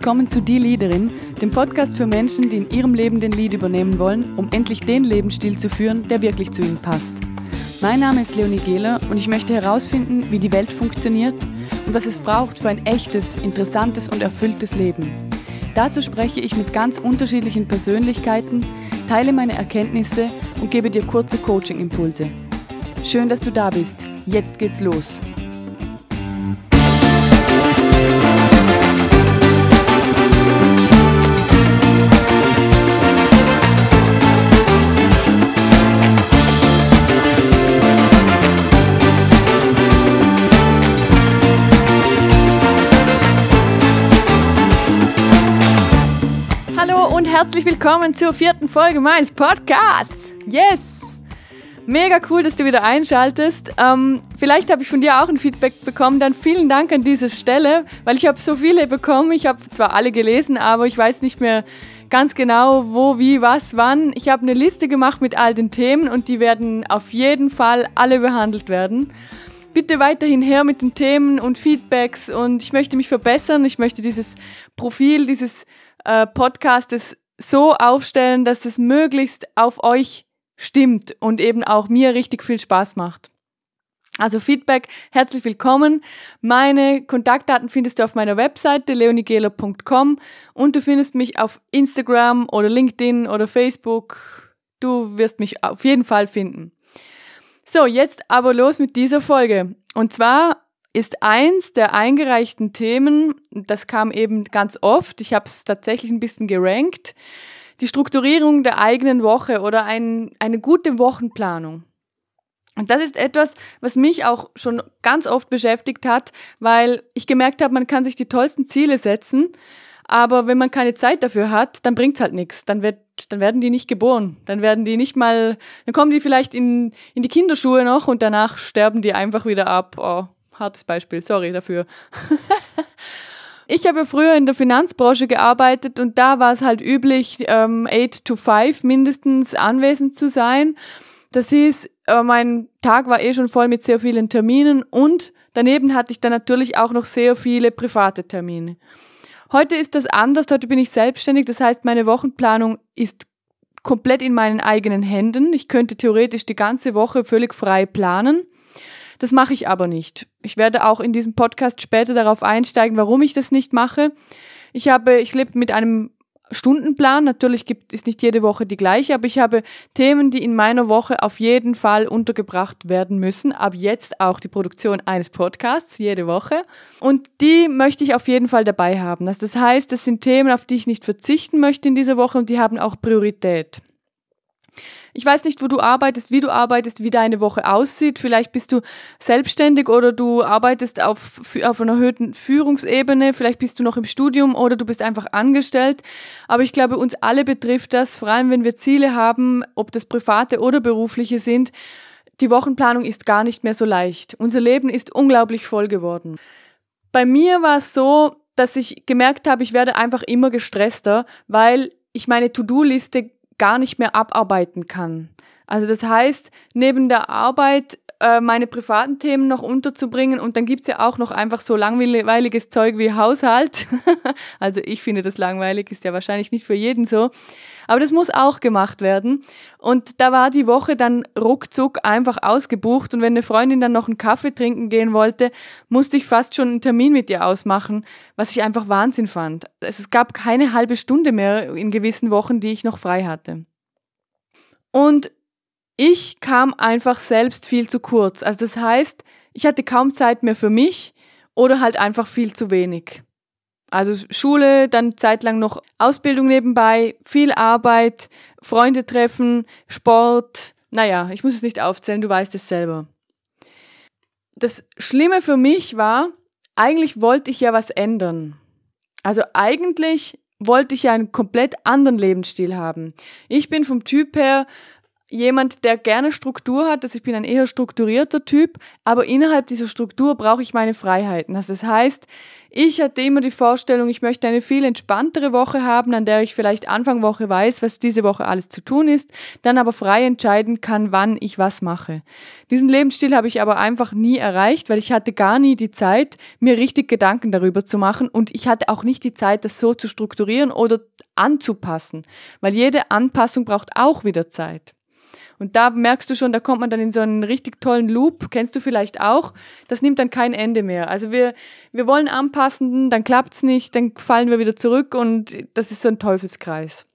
willkommen zu Die Leaderin, dem Podcast für Menschen, die in ihrem Leben den Lead übernehmen wollen, um endlich den Lebensstil zu führen, der wirklich zu ihnen passt. Mein Name ist Leonie Gehler und ich möchte herausfinden, wie die Welt funktioniert und was es braucht für ein echtes, interessantes und erfülltes Leben. Dazu spreche ich mit ganz unterschiedlichen Persönlichkeiten, teile meine Erkenntnisse und gebe dir kurze Coaching-Impulse. Schön, dass du da bist. Jetzt geht's los. Herzlich willkommen zur vierten Folge meines Podcasts. Yes! Mega cool, dass du wieder einschaltest. Ähm, vielleicht habe ich von dir auch ein Feedback bekommen. Dann vielen Dank an dieser Stelle, weil ich habe so viele bekommen. Ich habe zwar alle gelesen, aber ich weiß nicht mehr ganz genau, wo, wie, was, wann. Ich habe eine Liste gemacht mit all den Themen und die werden auf jeden Fall alle behandelt werden. Bitte weiterhin her mit den Themen und Feedbacks und ich möchte mich verbessern. Ich möchte dieses Profil dieses äh, Podcastes so aufstellen, dass es möglichst auf euch stimmt und eben auch mir richtig viel Spaß macht. Also Feedback, herzlich willkommen. Meine Kontaktdaten findest du auf meiner Webseite leonigela.com und du findest mich auf Instagram oder LinkedIn oder Facebook. Du wirst mich auf jeden Fall finden. So, jetzt aber los mit dieser Folge. Und zwar ist eins der eingereichten Themen, das kam eben ganz oft, ich habe es tatsächlich ein bisschen gerankt, die Strukturierung der eigenen Woche oder ein, eine gute Wochenplanung. Und das ist etwas, was mich auch schon ganz oft beschäftigt hat, weil ich gemerkt habe, man kann sich die tollsten Ziele setzen, aber wenn man keine Zeit dafür hat, dann bringt's halt nichts. Dann, wird, dann werden die nicht geboren. Dann werden die nicht mal, dann kommen die vielleicht in, in die Kinderschuhe noch und danach sterben die einfach wieder ab. Oh, hartes Beispiel, sorry dafür. ich habe früher in der Finanzbranche gearbeitet und da war es halt üblich, ähm, 8 to 5 mindestens anwesend zu sein. Das hieß, äh, mein Tag war eh schon voll mit sehr vielen Terminen und daneben hatte ich dann natürlich auch noch sehr viele private Termine. Heute ist das anders, heute bin ich selbstständig, das heißt, meine Wochenplanung ist komplett in meinen eigenen Händen. Ich könnte theoretisch die ganze Woche völlig frei planen. Das mache ich aber nicht. Ich werde auch in diesem Podcast später darauf einsteigen, warum ich das nicht mache. Ich habe, ich lebe mit einem Stundenplan. Natürlich gibt es nicht jede Woche die gleiche, aber ich habe Themen, die in meiner Woche auf jeden Fall untergebracht werden müssen. Ab jetzt auch die Produktion eines Podcasts jede Woche. Und die möchte ich auf jeden Fall dabei haben. Das heißt, das sind Themen, auf die ich nicht verzichten möchte in dieser Woche und die haben auch Priorität. Ich weiß nicht, wo du arbeitest, wie du arbeitest, wie deine Woche aussieht. Vielleicht bist du selbstständig oder du arbeitest auf, auf einer erhöhten Führungsebene. Vielleicht bist du noch im Studium oder du bist einfach angestellt. Aber ich glaube, uns alle betrifft das, vor allem wenn wir Ziele haben, ob das private oder berufliche sind. Die Wochenplanung ist gar nicht mehr so leicht. Unser Leben ist unglaublich voll geworden. Bei mir war es so, dass ich gemerkt habe, ich werde einfach immer gestresster, weil ich meine To-Do-Liste gar nicht mehr abarbeiten kann. Also das heißt, neben der Arbeit äh, meine privaten Themen noch unterzubringen und dann gibt's ja auch noch einfach so langweiliges Zeug wie Haushalt. also ich finde das langweilig, ist ja wahrscheinlich nicht für jeden so. Aber das muss auch gemacht werden. Und da war die Woche dann ruckzuck einfach ausgebucht und wenn eine Freundin dann noch einen Kaffee trinken gehen wollte, musste ich fast schon einen Termin mit ihr ausmachen, was ich einfach Wahnsinn fand. Es gab keine halbe Stunde mehr in gewissen Wochen, die ich noch frei hatte. Und ich kam einfach selbst viel zu kurz. Also das heißt, ich hatte kaum Zeit mehr für mich oder halt einfach viel zu wenig. Also Schule, dann zeitlang noch Ausbildung nebenbei, viel Arbeit, Freunde treffen, Sport. Naja, ich muss es nicht aufzählen, du weißt es selber. Das Schlimme für mich war, eigentlich wollte ich ja was ändern. Also eigentlich wollte ich ja einen komplett anderen Lebensstil haben. Ich bin vom Typ her jemand, der gerne Struktur hat, also ich bin ein eher strukturierter Typ, aber innerhalb dieser Struktur brauche ich meine Freiheiten. Also das heißt, ich hatte immer die Vorstellung, ich möchte eine viel entspanntere Woche haben, an der ich vielleicht Anfang Woche weiß, was diese Woche alles zu tun ist, dann aber frei entscheiden kann, wann ich was mache. Diesen Lebensstil habe ich aber einfach nie erreicht, weil ich hatte gar nie die Zeit, mir richtig Gedanken darüber zu machen und ich hatte auch nicht die Zeit, das so zu strukturieren oder anzupassen, weil jede Anpassung braucht auch wieder Zeit. Und da merkst du schon, da kommt man dann in so einen richtig tollen Loop, kennst du vielleicht auch. Das nimmt dann kein Ende mehr. Also wir, wir wollen anpassen, dann klappt's nicht, dann fallen wir wieder zurück und das ist so ein Teufelskreis.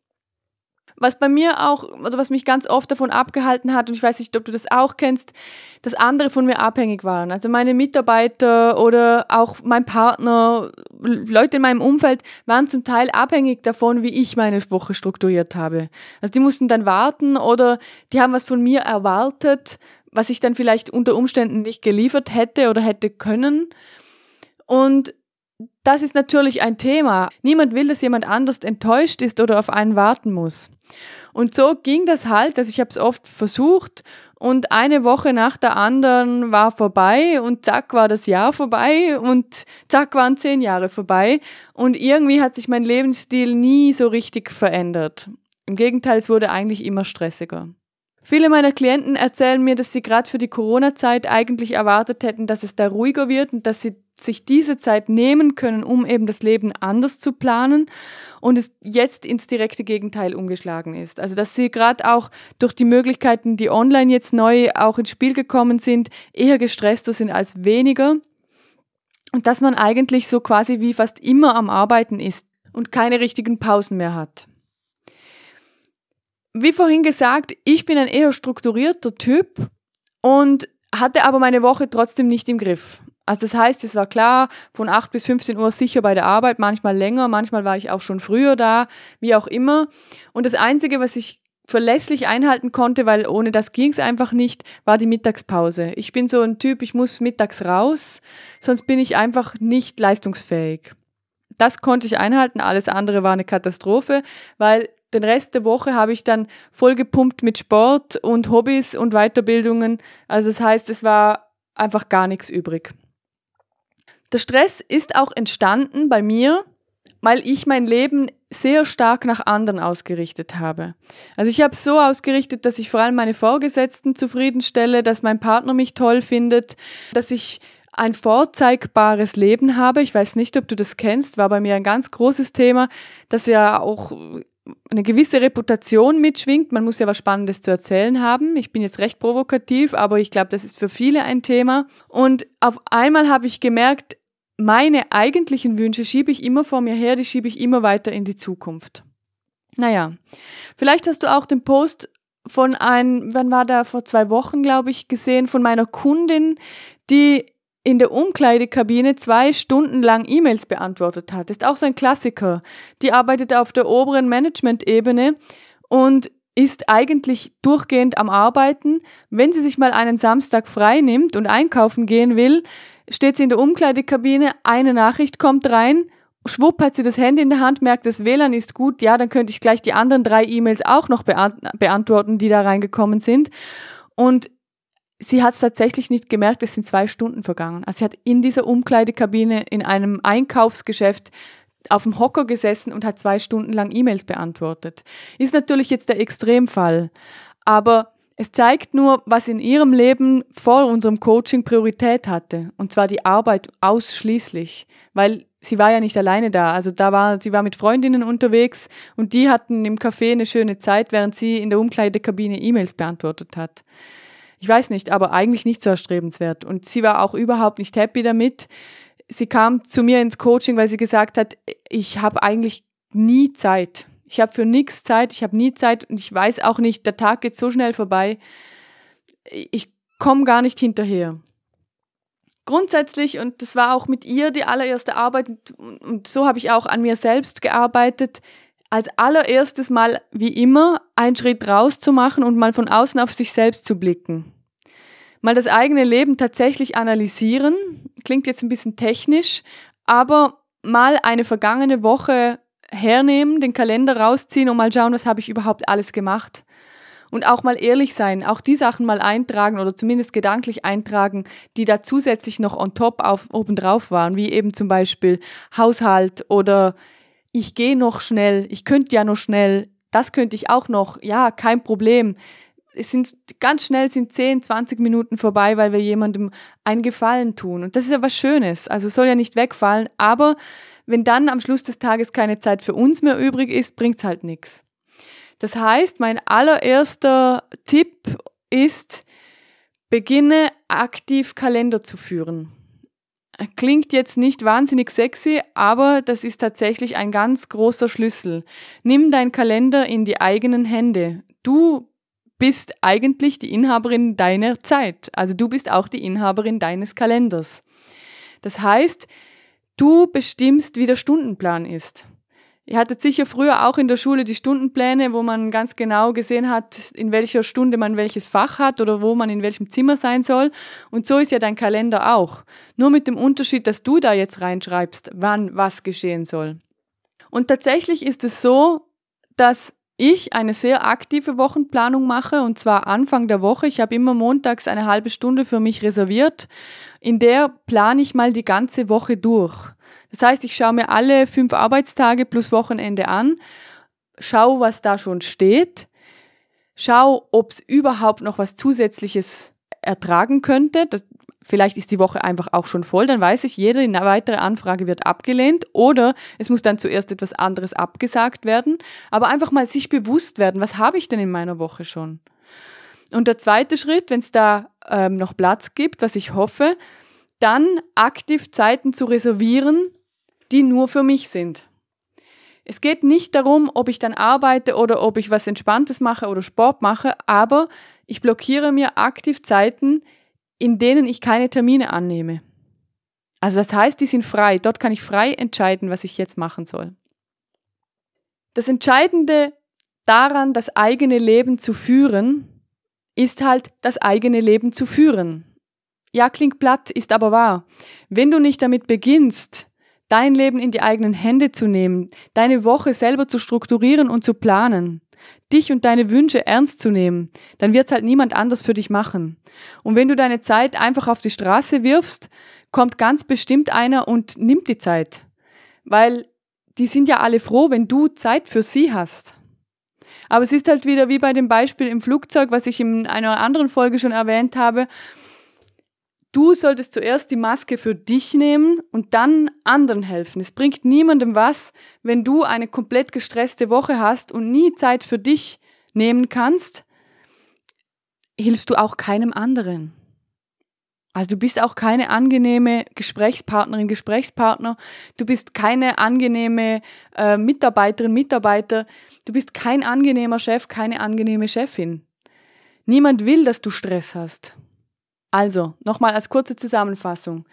Was bei mir auch, oder was mich ganz oft davon abgehalten hat, und ich weiß nicht, ob du das auch kennst, dass andere von mir abhängig waren. Also meine Mitarbeiter oder auch mein Partner, Leute in meinem Umfeld waren zum Teil abhängig davon, wie ich meine Woche strukturiert habe. Also die mussten dann warten oder die haben was von mir erwartet, was ich dann vielleicht unter Umständen nicht geliefert hätte oder hätte können. Und das ist natürlich ein Thema. Niemand will, dass jemand anders enttäuscht ist oder auf einen warten muss. Und so ging das halt, also ich habe es oft versucht und eine Woche nach der anderen war vorbei und zack war das Jahr vorbei und zack waren zehn Jahre vorbei und irgendwie hat sich mein Lebensstil nie so richtig verändert. Im Gegenteil, es wurde eigentlich immer stressiger. Viele meiner Klienten erzählen mir, dass sie gerade für die Corona-Zeit eigentlich erwartet hätten, dass es da ruhiger wird und dass sie sich diese Zeit nehmen können, um eben das Leben anders zu planen und es jetzt ins direkte Gegenteil umgeschlagen ist. Also dass sie gerade auch durch die Möglichkeiten, die online jetzt neu auch ins Spiel gekommen sind, eher gestresster sind als weniger und dass man eigentlich so quasi wie fast immer am Arbeiten ist und keine richtigen Pausen mehr hat. Wie vorhin gesagt, ich bin ein eher strukturierter Typ und hatte aber meine Woche trotzdem nicht im Griff. Also das heißt, es war klar, von 8 bis 15 Uhr sicher bei der Arbeit, manchmal länger, manchmal war ich auch schon früher da, wie auch immer. Und das Einzige, was ich verlässlich einhalten konnte, weil ohne das ging es einfach nicht, war die Mittagspause. Ich bin so ein Typ, ich muss mittags raus, sonst bin ich einfach nicht leistungsfähig. Das konnte ich einhalten, alles andere war eine Katastrophe, weil den Rest der Woche habe ich dann vollgepumpt mit Sport und Hobbys und Weiterbildungen. Also das heißt, es war einfach gar nichts übrig. Der Stress ist auch entstanden bei mir, weil ich mein Leben sehr stark nach anderen ausgerichtet habe. Also ich habe so ausgerichtet, dass ich vor allem meine Vorgesetzten zufriedenstelle, dass mein Partner mich toll findet, dass ich ein vorzeigbares Leben habe. Ich weiß nicht, ob du das kennst, war bei mir ein ganz großes Thema, das ja auch eine gewisse Reputation mitschwingt. Man muss ja was Spannendes zu erzählen haben. Ich bin jetzt recht provokativ, aber ich glaube, das ist für viele ein Thema. Und auf einmal habe ich gemerkt, meine eigentlichen Wünsche schiebe ich immer vor mir her, die schiebe ich immer weiter in die Zukunft. Naja, vielleicht hast du auch den Post von ein, wann war da vor zwei Wochen, glaube ich, gesehen, von meiner Kundin, die in der Umkleidekabine zwei Stunden lang E-Mails beantwortet hat. Ist auch so ein Klassiker. Die arbeitet auf der oberen Management-Ebene und ist eigentlich durchgehend am Arbeiten. Wenn sie sich mal einen Samstag frei nimmt und einkaufen gehen will, steht sie in der Umkleidekabine, eine Nachricht kommt rein, schwupp hat sie das Handy in der Hand, merkt, das WLAN ist gut, ja, dann könnte ich gleich die anderen drei E-Mails auch noch beantworten, die da reingekommen sind. Und sie hat es tatsächlich nicht gemerkt, es sind zwei Stunden vergangen. Also sie hat in dieser Umkleidekabine in einem Einkaufsgeschäft auf dem Hocker gesessen und hat zwei Stunden lang E-Mails beantwortet. Ist natürlich jetzt der Extremfall, aber es zeigt nur, was in ihrem Leben vor unserem Coaching Priorität hatte. Und zwar die Arbeit ausschließlich. Weil sie war ja nicht alleine da. Also da war, sie war mit Freundinnen unterwegs und die hatten im Café eine schöne Zeit, während sie in der Umkleidekabine E-Mails beantwortet hat. Ich weiß nicht, aber eigentlich nicht so erstrebenswert. Und sie war auch überhaupt nicht happy damit. Sie kam zu mir ins Coaching, weil sie gesagt hat, ich habe eigentlich nie Zeit. Ich habe für nichts Zeit, ich habe nie Zeit und ich weiß auch nicht, der Tag geht so schnell vorbei. Ich komme gar nicht hinterher. Grundsätzlich, und das war auch mit ihr die allererste Arbeit, und so habe ich auch an mir selbst gearbeitet, als allererstes mal wie immer einen Schritt raus zu machen und mal von außen auf sich selbst zu blicken. Mal das eigene Leben tatsächlich analysieren, klingt jetzt ein bisschen technisch, aber mal eine vergangene Woche hernehmen, den Kalender rausziehen und mal schauen, was habe ich überhaupt alles gemacht. Und auch mal ehrlich sein, auch die Sachen mal eintragen oder zumindest gedanklich eintragen, die da zusätzlich noch on top auf, obendrauf waren, wie eben zum Beispiel Haushalt oder ich gehe noch schnell, ich könnte ja noch schnell, das könnte ich auch noch, ja, kein Problem. Es sind ganz schnell sind 10, 20 Minuten vorbei, weil wir jemandem einen Gefallen tun. Und das ist ja was Schönes. Also soll ja nicht wegfallen, aber wenn dann am Schluss des Tages keine Zeit für uns mehr übrig ist, bringt's halt nichts. Das heißt, mein allererster Tipp ist, beginne aktiv Kalender zu führen. Klingt jetzt nicht wahnsinnig sexy, aber das ist tatsächlich ein ganz großer Schlüssel. Nimm dein Kalender in die eigenen Hände. Du bist eigentlich die Inhaberin deiner Zeit. Also du bist auch die Inhaberin deines Kalenders. Das heißt, du bestimmst, wie der Stundenplan ist. Ihr hattet sicher früher auch in der Schule die Stundenpläne, wo man ganz genau gesehen hat, in welcher Stunde man welches Fach hat oder wo man in welchem Zimmer sein soll. Und so ist ja dein Kalender auch. Nur mit dem Unterschied, dass du da jetzt reinschreibst, wann was geschehen soll. Und tatsächlich ist es so, dass ich eine sehr aktive Wochenplanung mache und zwar Anfang der Woche. Ich habe immer montags eine halbe Stunde für mich reserviert. In der plane ich mal die ganze Woche durch. Das heißt, ich schaue mir alle fünf Arbeitstage plus Wochenende an, schaue, was da schon steht, schaue, ob es überhaupt noch was Zusätzliches ertragen könnte. Das, vielleicht ist die Woche einfach auch schon voll, dann weiß ich, jede weitere Anfrage wird abgelehnt oder es muss dann zuerst etwas anderes abgesagt werden. Aber einfach mal sich bewusst werden, was habe ich denn in meiner Woche schon? Und der zweite Schritt, wenn es da ähm, noch Platz gibt, was ich hoffe, dann aktiv Zeiten zu reservieren, die nur für mich sind. Es geht nicht darum, ob ich dann arbeite oder ob ich was Entspanntes mache oder Sport mache, aber ich blockiere mir aktiv Zeiten, in denen ich keine Termine annehme. Also das heißt, die sind frei. Dort kann ich frei entscheiden, was ich jetzt machen soll. Das Entscheidende daran, das eigene Leben zu führen, ist halt das eigene Leben zu führen. Ja, klingt platt, ist aber wahr. Wenn du nicht damit beginnst, dein Leben in die eigenen Hände zu nehmen, deine Woche selber zu strukturieren und zu planen, dich und deine Wünsche ernst zu nehmen, dann wird es halt niemand anders für dich machen. Und wenn du deine Zeit einfach auf die Straße wirfst, kommt ganz bestimmt einer und nimmt die Zeit. Weil die sind ja alle froh, wenn du Zeit für sie hast. Aber es ist halt wieder wie bei dem Beispiel im Flugzeug, was ich in einer anderen Folge schon erwähnt habe. Du solltest zuerst die Maske für dich nehmen und dann anderen helfen. Es bringt niemandem was, wenn du eine komplett gestresste Woche hast und nie Zeit für dich nehmen kannst, hilfst du auch keinem anderen. Also du bist auch keine angenehme Gesprächspartnerin, Gesprächspartner. Du bist keine angenehme äh, Mitarbeiterin, Mitarbeiter. Du bist kein angenehmer Chef, keine angenehme Chefin. Niemand will, dass du Stress hast. Also, nochmal als kurze Zusammenfassung.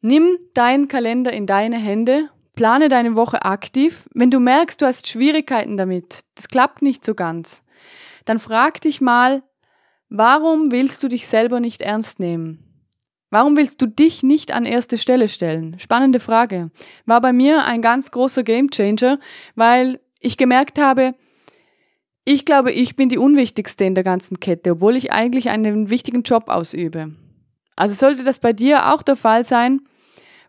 Nimm deinen Kalender in deine Hände, plane deine Woche aktiv. Wenn du merkst, du hast Schwierigkeiten damit, das klappt nicht so ganz, dann frag dich mal, warum willst du dich selber nicht ernst nehmen? Warum willst du dich nicht an erste Stelle stellen? Spannende Frage. War bei mir ein ganz großer Gamechanger, weil ich gemerkt habe, ich glaube, ich bin die Unwichtigste in der ganzen Kette, obwohl ich eigentlich einen wichtigen Job ausübe. Also sollte das bei dir auch der Fall sein,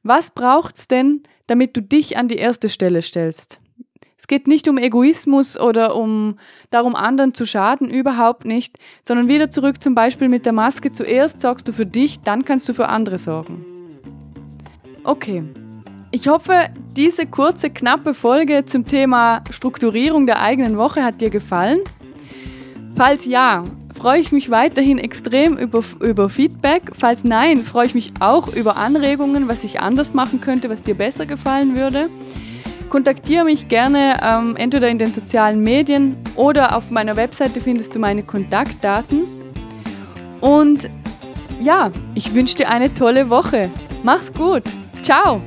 was braucht's denn, damit du dich an die erste Stelle stellst? Es geht nicht um Egoismus oder um darum, anderen zu schaden, überhaupt nicht, sondern wieder zurück zum Beispiel mit der Maske. Zuerst sorgst du für dich, dann kannst du für andere sorgen. Okay, ich hoffe, diese kurze, knappe Folge zum Thema Strukturierung der eigenen Woche hat dir gefallen. Falls ja, freue ich mich weiterhin extrem über, über Feedback. Falls nein, freue ich mich auch über Anregungen, was ich anders machen könnte, was dir besser gefallen würde. Kontaktiere mich gerne ähm, entweder in den sozialen Medien oder auf meiner Webseite findest du meine Kontaktdaten. Und ja, ich wünsche dir eine tolle Woche. Mach's gut. Ciao.